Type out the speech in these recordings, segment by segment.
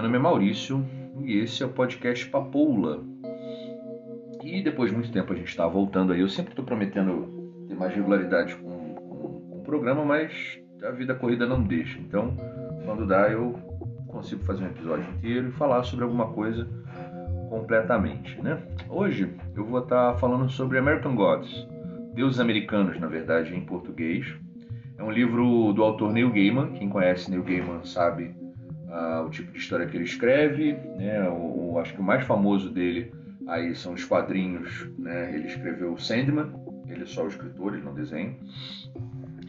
meu nome é Maurício e esse é o podcast Papoula. E depois de muito tempo a gente está voltando aí. Eu sempre estou prometendo ter mais regularidade com, com, com, o programa, mas a vida corrida não deixa. Então, quando dá, eu consigo fazer um episódio inteiro e falar sobre alguma coisa completamente. Né? Hoje eu vou estar tá falando sobre American Gods, Deuses Americanos, na verdade, em português. É um livro do autor Neil Gaiman. Quem conhece Neil Gaiman sabe uh, o tipo de história que ele escreve. Né? O, o, acho que o mais famoso dele aí são os quadrinhos. Né? Ele escreveu Sandman, ele é só o escritor, ele não desenha.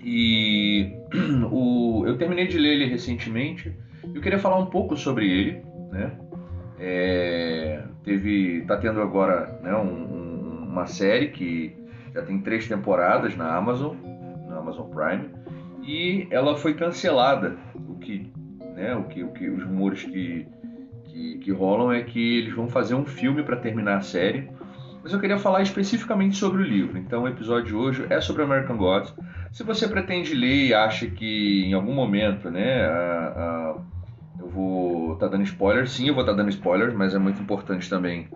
E o, eu terminei de ler ele recentemente. Eu queria falar um pouco sobre ele, né? É, teve, tá tendo agora né, um, um, uma série que já tem três temporadas na Amazon, na Amazon Prime, e ela foi cancelada. O que, né, o que, o que os rumores que, que, que rolam é que eles vão fazer um filme para terminar a série. Mas eu queria falar especificamente sobre o livro. Então, o episódio de hoje é sobre American Gods. Se você pretende ler e acha que em algum momento, né, a, a, eu vou estar tá dando spoilers, sim, eu vou estar tá dando spoilers, mas é muito importante também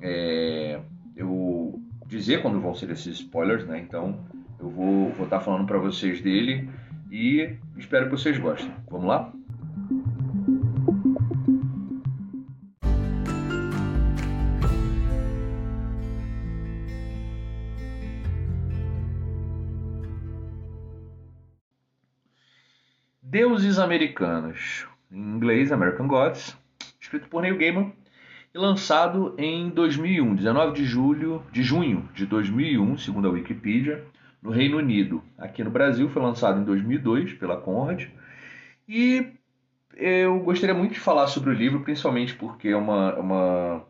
é, eu dizer quando vão ser esses spoilers, né? Então, eu vou estar vou tá falando para vocês dele e espero que vocês gostem. Vamos lá? Deuses Americanos, em inglês American Gods, escrito por Neil Gaiman e lançado em 2001, 19 de julho, de junho de 2001, segundo a Wikipedia, no Reino Unido. Aqui no Brasil foi lançado em 2002 pela Conrad. E eu gostaria muito de falar sobre o livro, principalmente porque é uma, uma,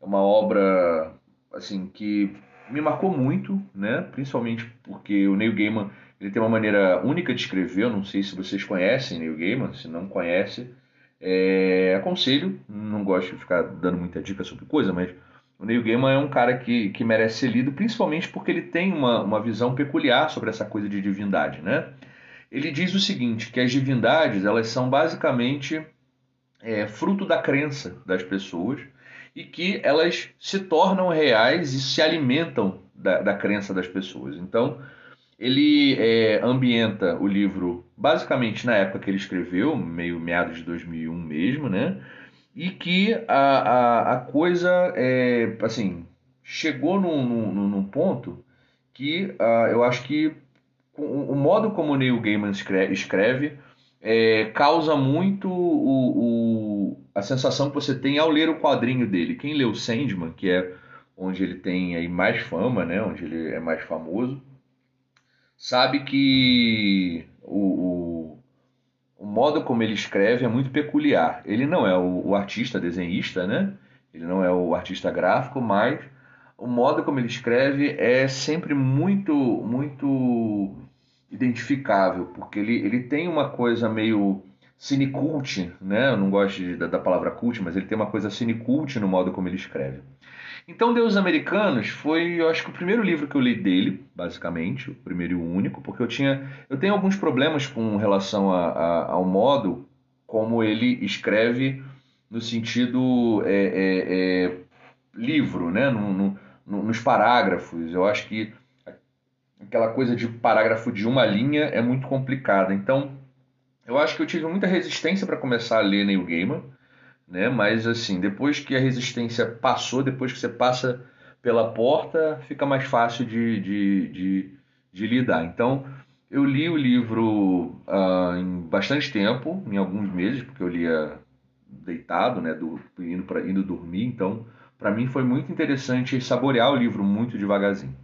é uma obra assim que me marcou muito, né? Principalmente porque o Neil Gaiman ele tem uma maneira única de escrever. Eu não sei se vocês conhecem Neil Gaiman. Se não conhece, é... aconselho. Não gosto de ficar dando muita dica sobre coisa, mas o Neil Gaiman é um cara que, que merece ser lido, principalmente porque ele tem uma, uma visão peculiar sobre essa coisa de divindade, né? Ele diz o seguinte, que as divindades elas são basicamente é, fruto da crença das pessoas e que elas se tornam reais e se alimentam da, da crença das pessoas. Então, ele é, ambienta o livro basicamente na época que ele escreveu, meio meados de 2001 mesmo, né? e que a, a, a coisa é, assim chegou num, num, num ponto que uh, eu acho que o, o, modo como o Neil Gaiman escreve, escreve é, causa muito o, o, a sensação que você tem ao ler o quadrinho dele. Quem leu Sandman, que é onde ele tem aí mais fama, né, onde ele é mais famoso, sabe que o, o modo como ele escreve é muito peculiar. Ele não é o, o, artista desenhista, né? Ele não é o artista gráfico, mas o modo como ele escreve é sempre muito, muito identificável, porque ele, ele tem uma coisa meio cinecult, né? Eu não gosto de, da, da palavra cult, mas ele tem uma coisa cinecult no modo como ele escreve. Então, Deus Americanos foi, eu acho que o primeiro livro que eu li dele, basicamente, o primeiro e o único, porque eu tinha, eu tenho alguns problemas com relação a, a, ao modo como ele escreve no sentido é, é, é, livro, né? No, no, no, nos parágrafos. Eu acho que aquela coisa de parágrafo de uma linha é muito complicada. Então, eu acho que eu tive muita resistência para começar a ler Neil Gaiman né? Mas assim, depois que a resistência passou, depois que você passa pela porta, fica mais fácil de, de, de, de lidar. Então, eu li o livro uh, em bastante tempo, em alguns meses, porque eu lia deitado, né, do, indo, pra, indo dormir. Então, para mim foi muito interessante saborear o livro muito devagarzinho.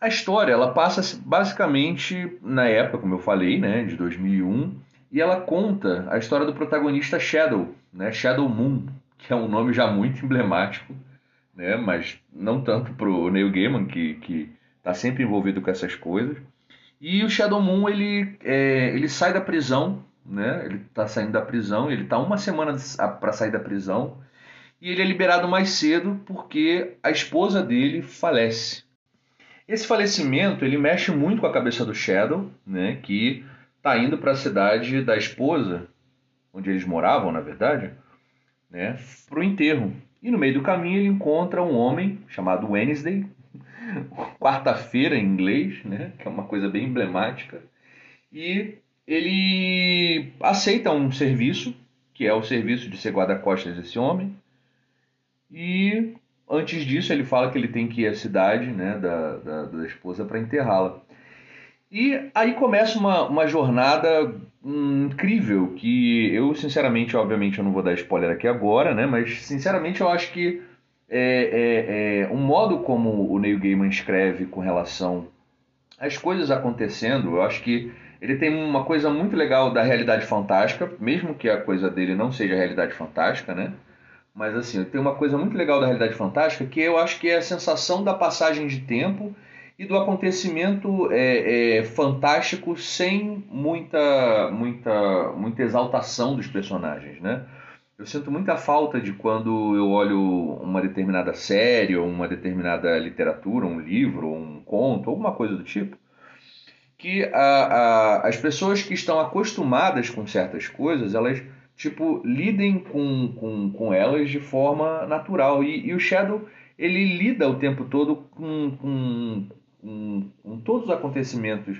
A história, ela passa basicamente na época, como eu falei, né, de 2001, e ela conta a história do protagonista Shadow, né? Shadow Moon, que é um nome já muito emblemático, né? mas não tanto para o Neil Gaiman, que está sempre envolvido com essas coisas. E o Shadow Moon ele, é, ele sai da prisão, né? ele está saindo da prisão, ele está uma semana para sair da prisão, e ele é liberado mais cedo porque a esposa dele falece. Esse falecimento ele mexe muito com a cabeça do Shadow, né? que está indo para a cidade da esposa, onde eles moravam, na verdade, né, para o enterro. E no meio do caminho ele encontra um homem chamado Wednesday, quarta-feira em inglês, né, que é uma coisa bem emblemática, e ele aceita um serviço, que é o serviço de ser guarda-costas desse homem, e antes disso ele fala que ele tem que ir à cidade né, da, da, da esposa para enterrá-la. E aí começa uma, uma jornada incrível que eu, sinceramente, obviamente, eu não vou dar spoiler aqui agora, né? Mas, sinceramente, eu acho que é, é, é um modo como o Neil Gaiman escreve com relação às coisas acontecendo, eu acho que ele tem uma coisa muito legal da realidade fantástica, mesmo que a coisa dele não seja realidade fantástica, né? Mas assim, tem uma coisa muito legal da realidade fantástica que eu acho que é a sensação da passagem de tempo e do acontecimento é, é, fantástico sem muita, muita, muita exaltação dos personagens, né? Eu sinto muita falta de quando eu olho uma determinada série, ou uma determinada literatura, um livro, um conto, alguma coisa do tipo, que a, a, as pessoas que estão acostumadas com certas coisas, elas tipo lidem com, com, com elas de forma natural. E, e o Shadow ele lida o tempo todo com, com, com, todos os acontecimentos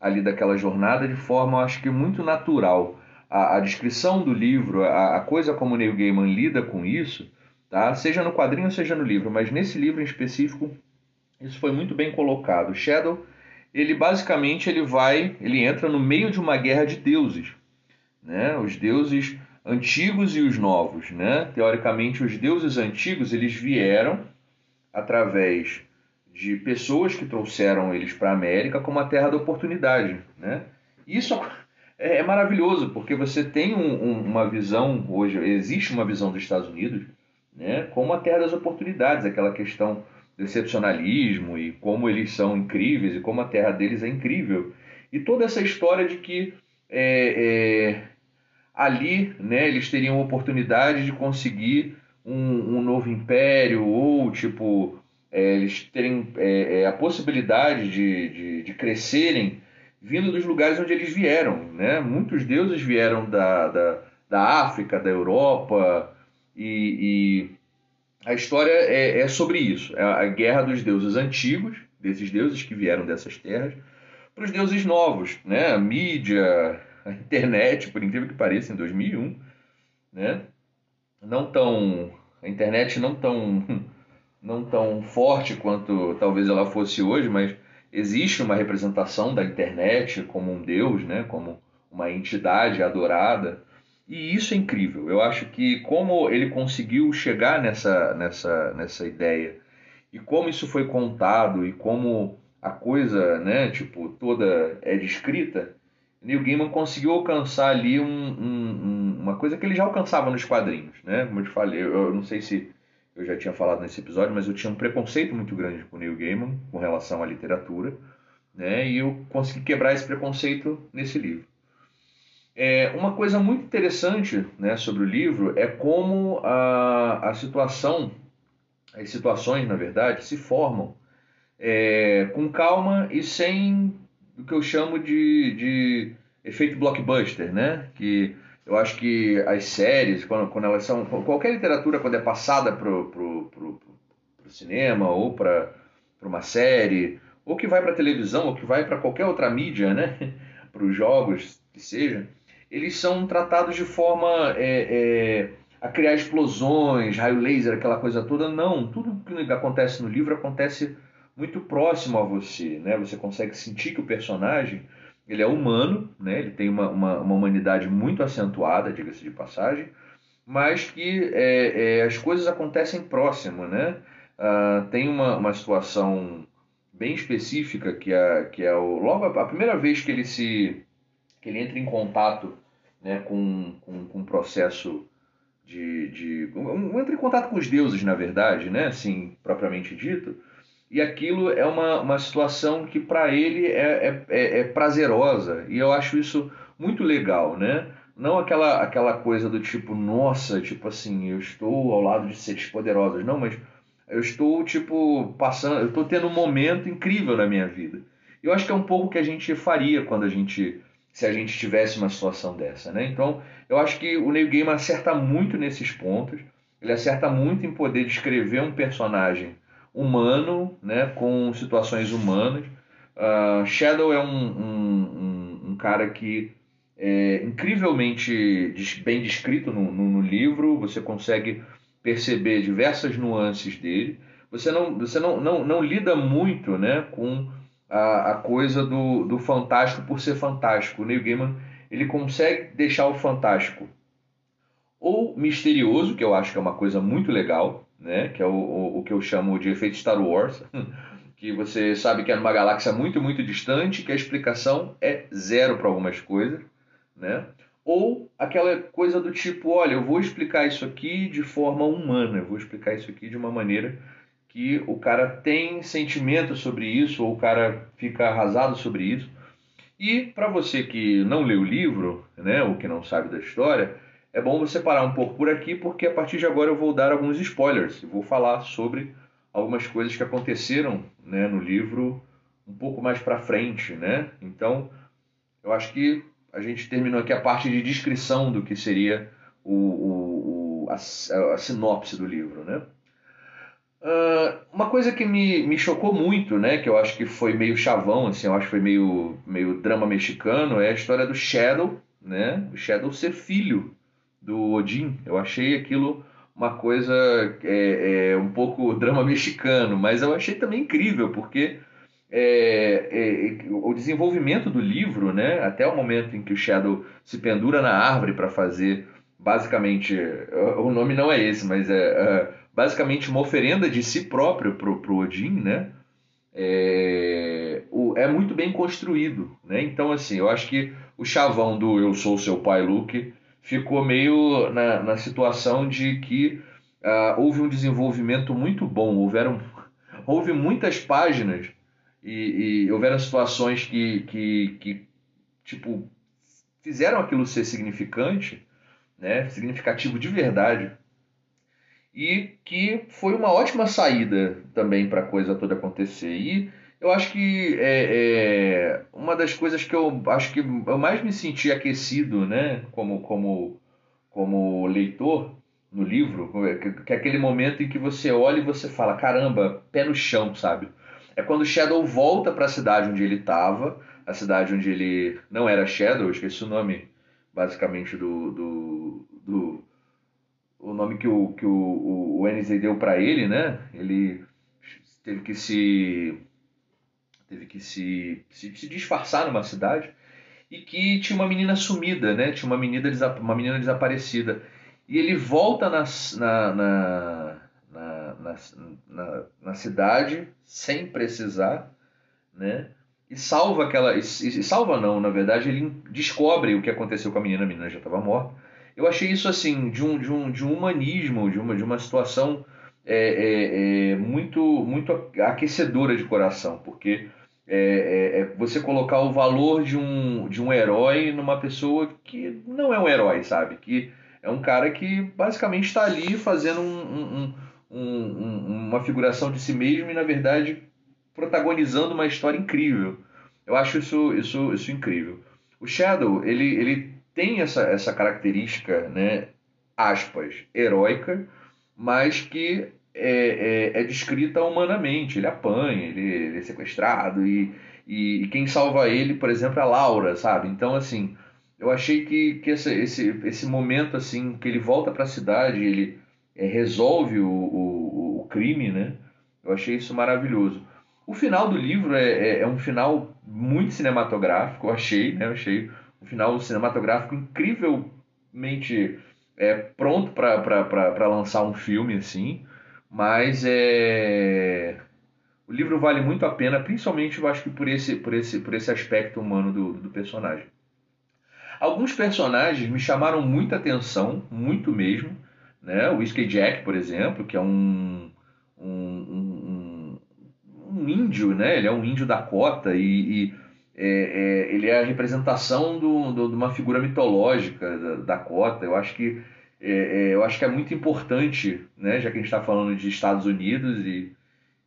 ali daquela jornada de forma, acho que muito natural. A, a descrição do livro, a, a, coisa como Neil Gaiman lida com isso, tá? seja no quadrinho, seja no livro, mas nesse livro em específico, isso foi muito bem colocado. Shadow, ele basicamente ele vai, ele entra no meio de uma guerra de deuses, né? Os deuses antigos e os novos, né? Teoricamente, os deuses antigos eles vieram através de pessoas que trouxeram eles para a América como a terra da oportunidade. Né? Isso é, é maravilhoso, porque você tem um, um, uma visão, hoje existe uma visão dos Estados Unidos né, como a terra das oportunidades, aquela questão do excepcionalismo e como eles são incríveis e como a terra deles é incrível. E toda essa história de que é, é, ali né, eles teriam oportunidade de conseguir um, um novo império ou tipo é, eles terem é, é, a possibilidade de, de, de, crescerem vindo dos lugares onde eles vieram. Né? Muitos deuses vieram da, da, da África, da Europa, e, e a história é, é, sobre isso: é a guerra dos deuses antigos, desses deuses que vieram dessas terras, para os deuses novos, né? a mídia, a internet, por incrível que pareça, em 2001. Né? Não tão. A internet não tão não tão forte quanto talvez ela fosse hoje, mas existe uma representação da internet como um deus, né, como uma entidade adorada. E isso é incrível. Eu acho que como ele conseguiu chegar nessa, nessa, nessa ideia e como isso foi contado e como a coisa, né, tipo, toda é descrita, Neil Gaiman conseguiu alcançar ali um, um, uma coisa que ele já alcançava nos quadrinhos, né? Como eu te falei, eu, eu não sei se eu já tinha falado nesse episódio, mas eu tinha um preconceito muito grande com o Neil Gaiman com relação à literatura, né? E eu consegui quebrar esse preconceito nesse livro. É, uma coisa muito interessante né, sobre o livro é como a, a situação, as situações, na verdade, se formam é, com calma e sem o que eu chamo de, de efeito blockbuster, né? Que eu acho que as séries, quando, quando elas são. Qualquer literatura, quando é passada para o cinema ou para uma série, ou que vai para televisão, ou que vai para qualquer outra mídia, né? para os jogos, que seja, eles são tratados de forma é, é, a criar explosões, raio laser, aquela coisa toda. Não, tudo que acontece no livro acontece muito próximo a você, né? Você consegue sentir que o personagem ele é humano, né? ele tem uma, uma, uma humanidade muito acentuada, diga-se de passagem, mas que é, é, as coisas acontecem próximo. Né? Uh, tem uma, uma situação bem específica que é, que é o, logo a, a primeira vez que ele se que ele entra em contato né, com, com, com um processo de, de um, entra em contato com os deuses na verdade né assim propriamente dito e aquilo é uma, uma situação que para ele é, é, é, é, prazerosa e eu acho isso muito legal, né? Não aquela, aquela coisa do tipo, nossa, tipo assim, eu estou ao lado de seres poderosos, não, mas eu estou tipo passando, eu estou tendo um momento incrível na minha vida. Eu acho que é um pouco que a gente faria quando a gente se a gente tivesse uma situação dessa, né? Então, eu acho que o Neil Gaiman acerta muito nesses pontos. Ele acerta muito em poder descrever um personagem humano, né, com situações humanas. Uh, Shadow é um, um, um, um, cara que é incrivelmente bem descrito no, no, no, livro. Você consegue perceber diversas nuances dele. Você não, você não, não, não lida muito né, com a, a coisa do, do fantástico por ser fantástico. O Neil Gaiman ele consegue deixar o fantástico ou misterioso, que eu acho que é uma coisa muito legal, né? que é o, o, o que eu chamo de efeito Star Wars, que você sabe que é numa galáxia muito, muito distante, que a explicação é zero para algumas coisas, né? ou aquela coisa do tipo, olha, eu vou explicar isso aqui de forma humana, eu vou explicar isso aqui de uma maneira que o cara tem sentimento sobre isso, ou o cara fica arrasado sobre isso. E para você que não leu o livro, né, ou que não sabe da história, é bom você parar um pouco por aqui, porque a partir de agora eu vou dar alguns spoilers. vou falar sobre algumas coisas que aconteceram né, no livro um pouco mais para frente, né? Então, eu acho que a gente terminou aqui a parte de descrição do que seria o, o, o a, a sinopse do livro, né? Uh, uma coisa que me, me chocou muito, né, que eu acho que foi meio chavão, assim, eu acho que foi meio, meio drama mexicano, é a história do Shadow, né, o Shadow ser filho do Odin. Eu achei aquilo uma coisa é, é, um pouco drama mexicano, mas eu achei também incrível, porque é, é, o desenvolvimento do livro, né, até o momento em que o Shadow se pendura na árvore para fazer, basicamente, o nome não é esse, mas é, é basicamente uma oferenda de si próprio para o Odin, né? É, o, é muito bem construído, né? Então, assim, eu acho que o chavão do Eu Sou Seu Pai, Luke, ficou meio na, na situação de que uh, houve um desenvolvimento muito bom, houveram, houve muitas páginas e, e houveram situações que, que, que, tipo, fizeram aquilo ser significante, né? significativo de verdade, e que foi uma ótima saída também para a coisa toda acontecer. E eu acho que é, é, uma das coisas que eu acho que eu mais me senti aquecido, né, como, como, como leitor no livro, que, é aquele momento em que você olha e você fala, caramba, pé no chão, sabe? É quando o Shadow volta para a cidade onde ele estava, a cidade onde ele não era Shadow, eu esqueci o nome basicamente do, do, do o nome que o, que o, o NZ deu para ele, né? Ele teve que se teve que se, se, se, disfarçar numa cidade e que tinha uma menina sumida, né? Tinha uma menina, uma menina desaparecida. E ele volta na, na, na, na, cidade sem precisar, né? E salva aquela. E, e salva não, na verdade, ele descobre o que aconteceu com a menina, a menina já estava morta eu achei isso assim de um, de um, de um humanismo, de uma, de uma situação é, é, é muito, muito aquecedora de coração, porque é, é, é, você colocar o valor de um, de um herói numa pessoa que não é um herói, sabe? Que é um cara que basicamente está ali fazendo um, um, um, uma figuração de si mesmo e, na verdade, protagonizando uma história incrível. Eu acho isso, isso, isso incrível. O Shadow, ele, ele tem essa, essa característica, né, aspas, heróica, mas que é, é, é descrita humanamente. Ele apanha, ele, ele é sequestrado e, e, e, quem salva ele, por exemplo, é a Laura, sabe? Então, assim, eu achei que, que esse, esse, esse momento, assim, que ele volta para a cidade, ele é, resolve o, o, o, crime, né? Eu achei isso maravilhoso. O final do livro é, é, é um final muito cinematográfico, eu achei, né? Eu achei um final cinematográfico incrivelmente é, pronto para lançar um filme assim, mas é o livro vale muito a pena, principalmente eu acho que por esse, por esse, por esse aspecto humano do, do personagem. Alguns personagens me chamaram muita atenção, muito mesmo. Né? O Whiskey Jack, por exemplo, que é um, um, um, um índio, né? ele é um índio Dakota e, e é, é, ele é a representação do, do, de uma figura mitológica da, da cota. Eu acho que é, é, eu acho que é muito importante, né, já que a gente está falando de Estados Unidos e,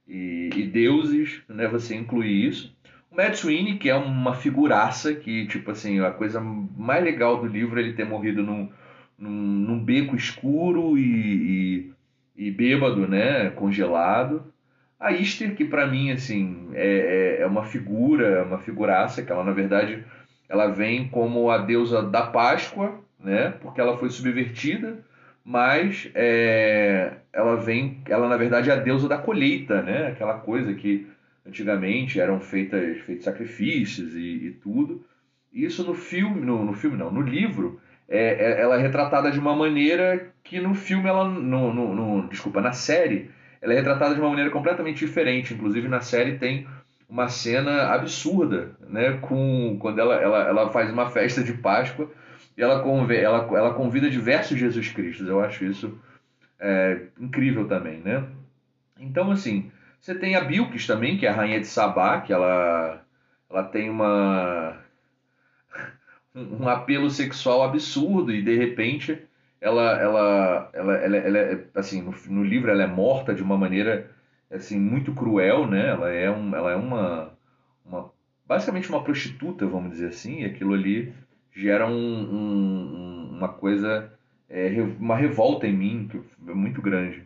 e, e, deuses, né, você incluir isso. O Matt Sweeney, que é uma figuraça, que, tipo assim, a coisa mais legal do livro é ele ter morrido num, num, num beco escuro e, e, e, bêbado, né? Congelado. A Easter, que para mim, assim, é, é, é uma figura, uma figuraça, que ela, na verdade, ela vem como a deusa da Páscoa, né? Porque ela foi subvertida, mas é, ela vem, ela na verdade é a deusa da colheita, né? Aquela coisa que antigamente eram feitas, feitos sacrifícios e, e tudo. Isso no filme, no, no filme não, no livro, é, é, ela é retratada de uma maneira que no filme ela, no, no, no, desculpa, na série, ela é retratada de uma maneira completamente diferente. Inclusive na série tem uma cena absurda, né? Com quando ela, ela, ela faz uma festa de Páscoa e ela, ela, ela convida diversos Jesus Cristo. Eu acho isso é, incrível também, né? Então assim, você tem a Bilquis também, que é a rainha de Sabá, que ela, ela tem uma um apelo sexual absurdo e de repente ela ela ela, ela, ela é, assim no, no, livro ela é morta de uma maneira assim muito cruel né ela é um, ela é uma, uma basicamente uma prostituta vamos dizer assim e aquilo ali gera um, um, uma coisa é, uma revolta em mim que é muito grande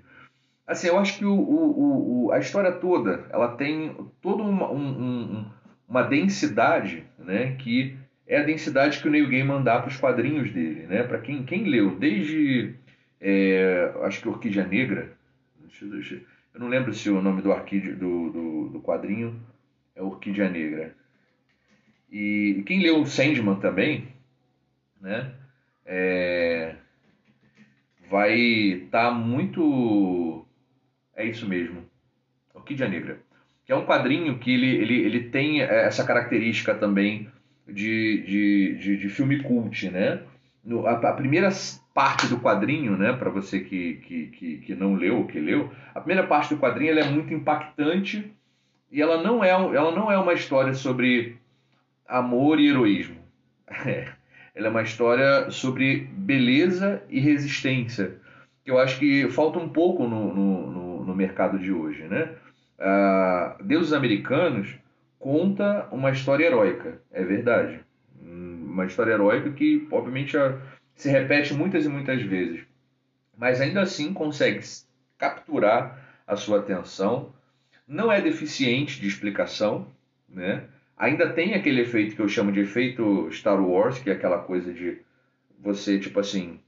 Assim, eu acho que o, o, o, a história toda, ela tem toda uma, um, uma densidade, né, que é a densidade que o Neil Gaiman dá para os quadrinhos dele, né? Para quem, quem leu, desde é, acho que Orquídea Negra, eu não lembro se o nome do, do, do, do quadrinho é Orquídea Negra. E quem leu Sandman também, né? É, vai estar tá muito é isso mesmo. Orquídea Negra. Que é um quadrinho que ele, ele, ele tem essa característica também de, de, de, de filme cult, né? No, a, a, primeira parte do quadrinho, né, para você que, que, que, que, não leu que leu, a primeira parte do quadrinho ela é muito impactante e ela não é, ela não é uma história sobre amor e heroísmo. ela é uma história sobre beleza e resistência, que eu acho que falta um pouco no, no, no mercado de hoje. Né? Uh, Deuses Americanos conta uma história heróica, é verdade. Uma história heróica que, obviamente, se repete muitas e muitas vezes, mas ainda assim consegue capturar a sua atenção. Não é deficiente de explicação, né? Ainda tem aquele efeito que eu chamo de efeito Star Wars, que é aquela coisa de você, tipo assim,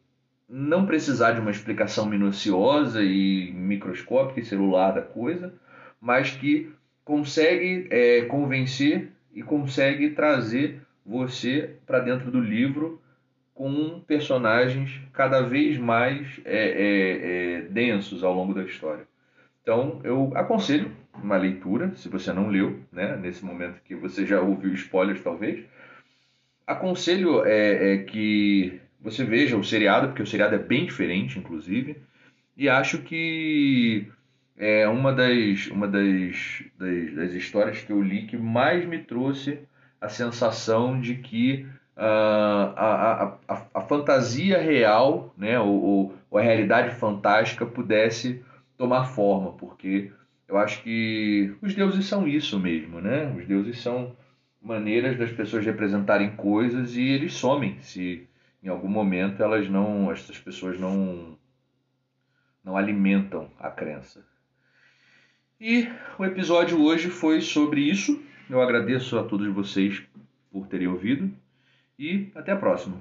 não precisar de uma explicação minuciosa e microscópica e celular da coisa, mas que consegue é, convencer e consegue trazer você para dentro do livro com personagens cada vez mais é, é, é, densos ao longo da história. Então eu aconselho uma leitura, se você não leu, né, nesse momento que você já ouviu spoilers talvez, aconselho é, é que você veja o seriado, porque o seriado é bem diferente, inclusive, e acho que é uma das, uma das, das, das histórias que eu li que mais me trouxe a sensação de que uh, a, a, a, a, fantasia real, né, ou, ou, a realidade fantástica pudesse tomar forma, porque eu acho que os deuses são isso mesmo, né? Os deuses são maneiras das pessoas representarem coisas e eles somem se em algum momento elas não, essas pessoas não, não alimentam a crença. E o episódio hoje foi sobre isso. Eu agradeço a todos vocês por terem ouvido e até a próxima.